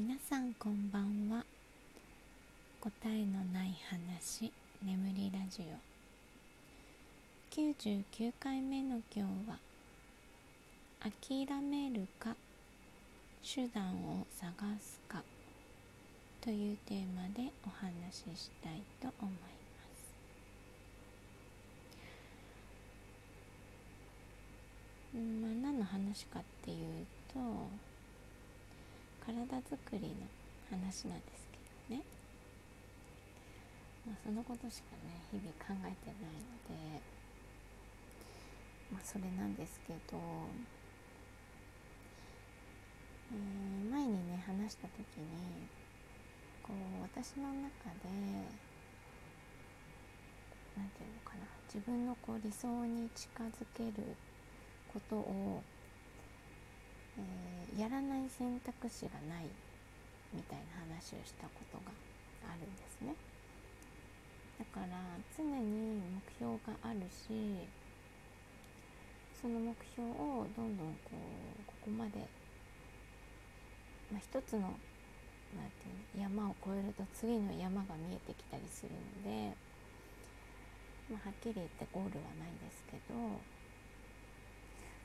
皆さんこんばんは。答えのない話眠りラジオ。99回目の今日は「諦めるか手段を探すか」というテーマでお話ししたいと思います。まあ何の話かっていうと体づくりの話なんですけどね、まあ、そのことしかね日々考えてないので、まあ、それなんですけど、えー、前にね話した時にこう私の中で何て言うのかな自分のこう理想に近づけることをえー、やらない選択肢がないみたいな話をしたことがあるんですね。だから常に目標があるしその目標をどんどんこうここまで、まあ、一つのなていう山を越えると次の山が見えてきたりするので、まあ、はっきり言ってゴールはないんですけど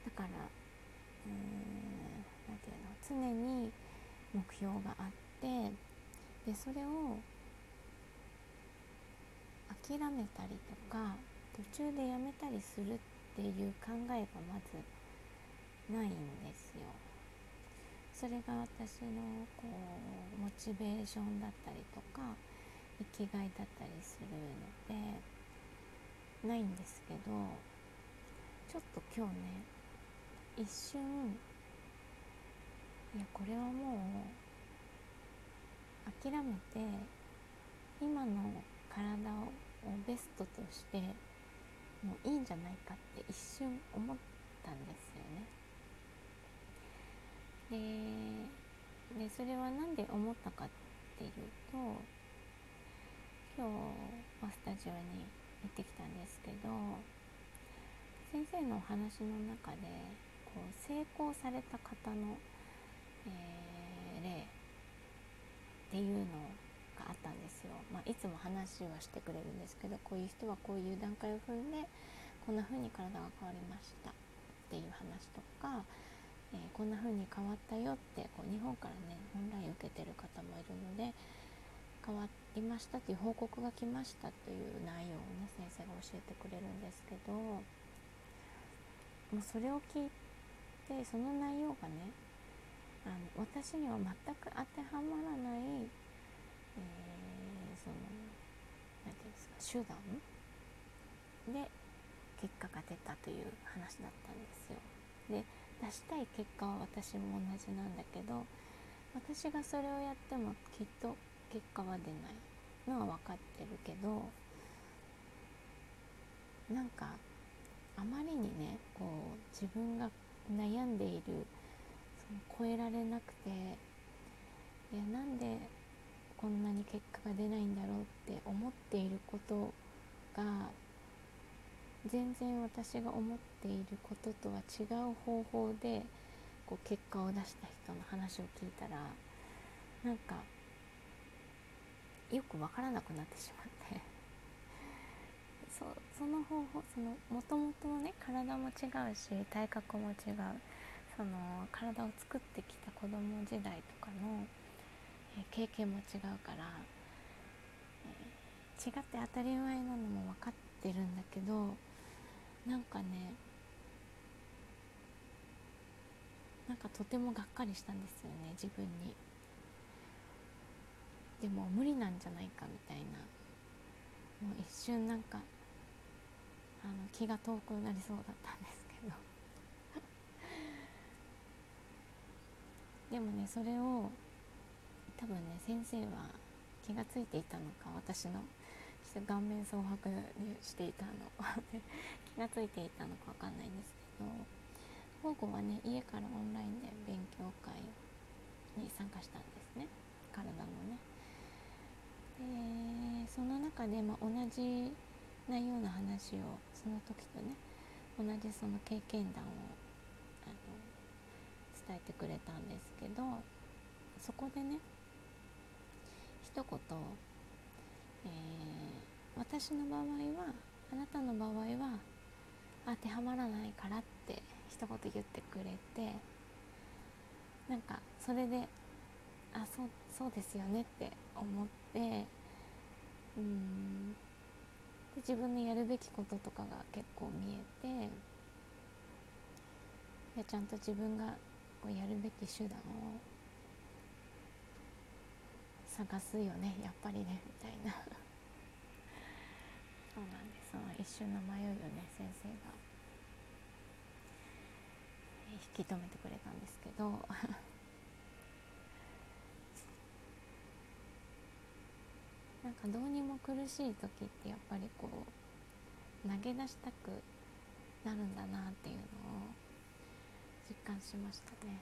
だからうん何て言うのは常に目標があってでそれを諦めたりとか途中でやめたりするっていう考えがまずないんですよ。それが私のこうモチベーションだったりとか生きがいだったりするのでないんですけどちょっと今日ね一瞬いやこれはもう諦めて今の体をベストとしてもういいんじゃないかって一瞬思ったんですよね。ででそれは何で思ったかっていうと今日はスタジオに行ってきたんですけど先生のお話の中でこう成功された方の、えー、例っていうのがあったんですよ、まあ、いつも話はしてくれるんですけどこういう人はこういう段階を踏んでこんな風に体が変わりましたっていう話とか、えー、こんな風に変わったよってこう日本からねオンライン受けてる方もいるので変わりましたっていう報告が来ましたという内容をね先生が教えてくれるんですけどもうそれを聞いでその内容がねあの私には全く当てはまらない、えー、その何て言うんですか手段で結果が出たという話だったんですよ。で出したい結果は私も同じなんだけど私がそれをやってもきっと結果は出ないのは分かってるけどなんかあまりにねこう自分が悩んでいる超えられなくていやなんでこんなに結果が出ないんだろうって思っていることが全然私が思っていることとは違う方法でこう結果を出した人の話を聞いたらなんかよく分からなくなってしまって。そその方法そのもともとね体も違うし体格も違う。その体を作ってきた子供時代とかの、え、経験も違うから、え、違って当たり前なのも分かってるんだけどなんかねなんかとてもがっかりしたんですよね自分に。でも無理なんじゃないかみたいなもう一瞬なんかあの気が遠くなりそうだったんですけどでもねそれを多分ね先生は気が付いていたのか私の顔面蒼白にしていたの。気が付いていたのか分かんないんですけど午後はね家からオンラインで勉強会に参加したんですね。体のね。でその中で、まあ、同じ内容の話をその時とね同じその経験談を伝えてくれたんですけどそこでね一言、えー、私の場合はあなたの場合は当てはまらないからって一言言ってくれてなんかそれであそうそうですよねって思ってうん。で自分のやるべきこととかが結構見えてでちゃんと自分がこうやるべき手段を探すよねやっぱりねみたいな。そうなんです。その一瞬の迷いをね先生が引き止めてくれたんですけど。なんかどうにも苦しい時ってやっぱりこう投げ出したくなるんだなっていうのを感しましたね。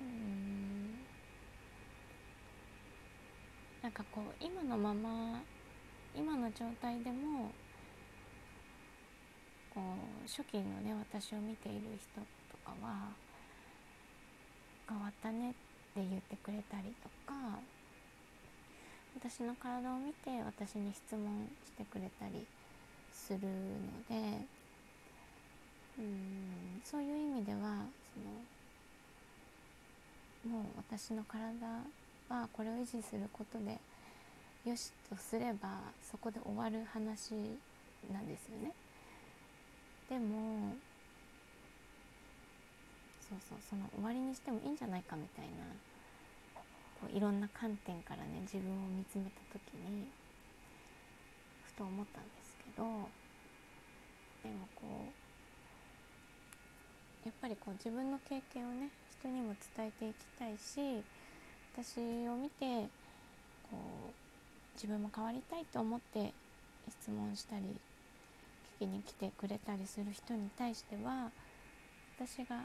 うんなんかこう今のまま今の状態でもこう初期のね私を見ている人とかは変わったねって言ってくれたりとか私の体を見て私に質問してくれたりするのでうんそういう意味ではそのもう私の体はこれを維持することでよしとすればそこで終わる話なんですよね。でもそうそうその終わりにしてもいいんじゃないかみたいなこういろんな観点からね自分を見つめた時にふと思ったんですどでもこうやっぱりこう自分の経験をね人にも伝えていきたいし私を見てこう自分も変わりたいと思って質問したり聞きに来てくれたりする人に対しては私が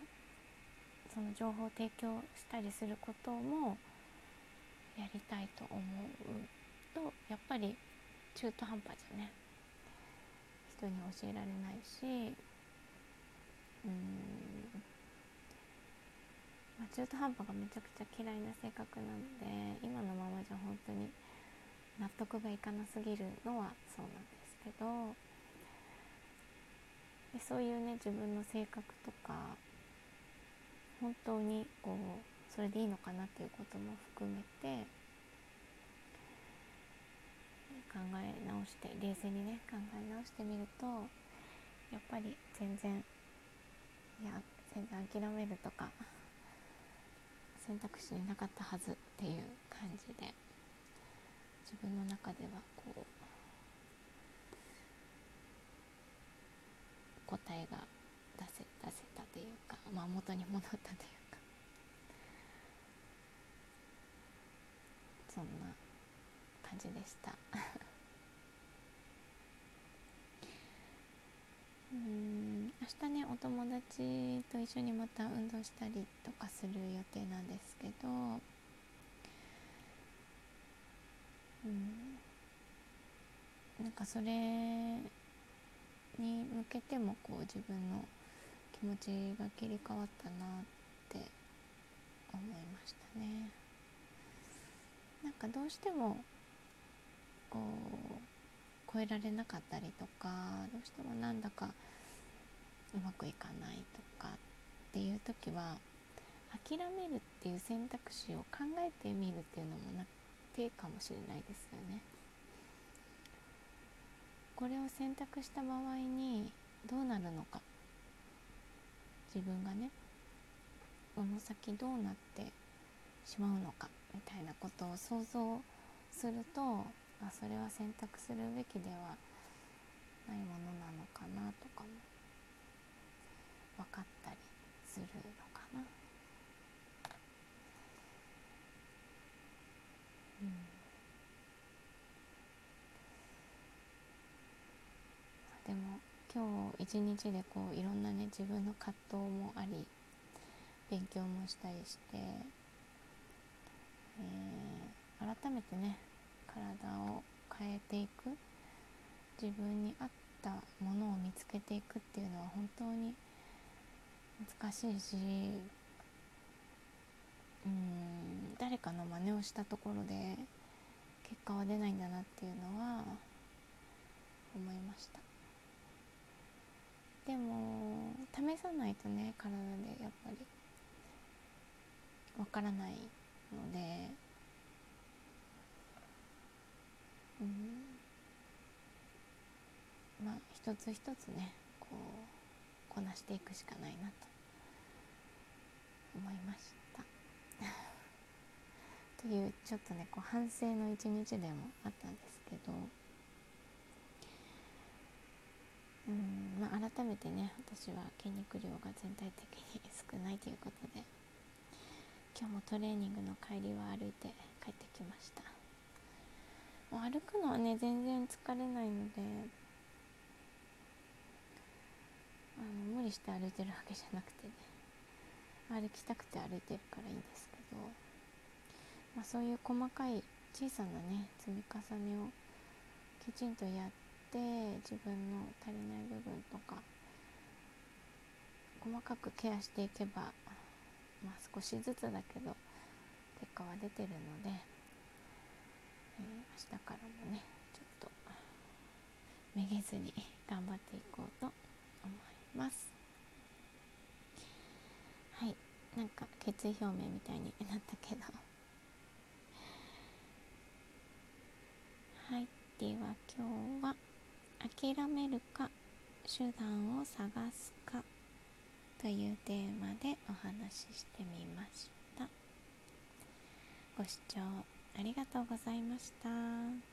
その情報を提供したりすることもやりたいと思うとやっぱり中途半端じゃね。に教えられないしうん。まあ、中途半端がめちゃくちゃ嫌いな性格なので今のままじゃ本当に納得がいかなすぎるのはそうなんですけどでそういうね自分の性格とか本当にこうそれでいいのかなっていうことも含めて考え直して冷静にね考え直してみるとやっぱり全然いや全然諦めるとか選択肢になかったはずっていう感じで自分の中ではこう答えが出せ出せたというか、まあ、元に戻ったというか。そんな感じでしたうん明日ねお友達と一緒にまた運動したりとかする予定なんですけどうん。なんかそれに向けてもこう自分の気持ちが切り替わったなって思いましたね。なんかどうしてもこう超えられなかったりとかどうしてもなんだかうまくいかないとかっていう時は諦めるっていう選択肢を考えてみるっていうのもな手かもしれないですよね。これを選択した場合にどうなるのか自分がねこの先どうなってしまうのかみたいなことを想像するとあそれは選択するべきではないものなのかなとかも分かったりするのかな。うんでも今日一日でこういろんなね自分の葛藤もあり勉強もしたりして、えー、改めてね体を変えていく自分に合ったものを見つけていくっていうのは本当に難しいしうん誰かの真似をしたところで結果は出ないんだなっていうのは思いました。でも試さないとね体でやっぱりわからないのでうんまあ一つ一つねこうこなしていくしかないなと。思いました。というちょっとねこう反省の一日でもあったんですけど。うんまあ改めてね私は筋肉量が全体的に少ないということで今日もトレーニングの帰りは歩いて帰ってきました。もう歩くのはね全然疲れないのであの無理して歩いてるわけじゃなくてね。歩きたくて歩いてるからいいんですけど、まあ、そういう細かい小さなね積み重ねをきちんとやって自分の足りない部分とか細かくケアしていけば、まあ、少しずつだけど結果は出てるので、えー、明日からもねちょっとめげずに頑張っていこうと思いますはいなんか決意表明みたいになったけど。はい。では今日は諦めるか手段を探すかというテーマでお話ししてみました。ご視聴ありがとうございました。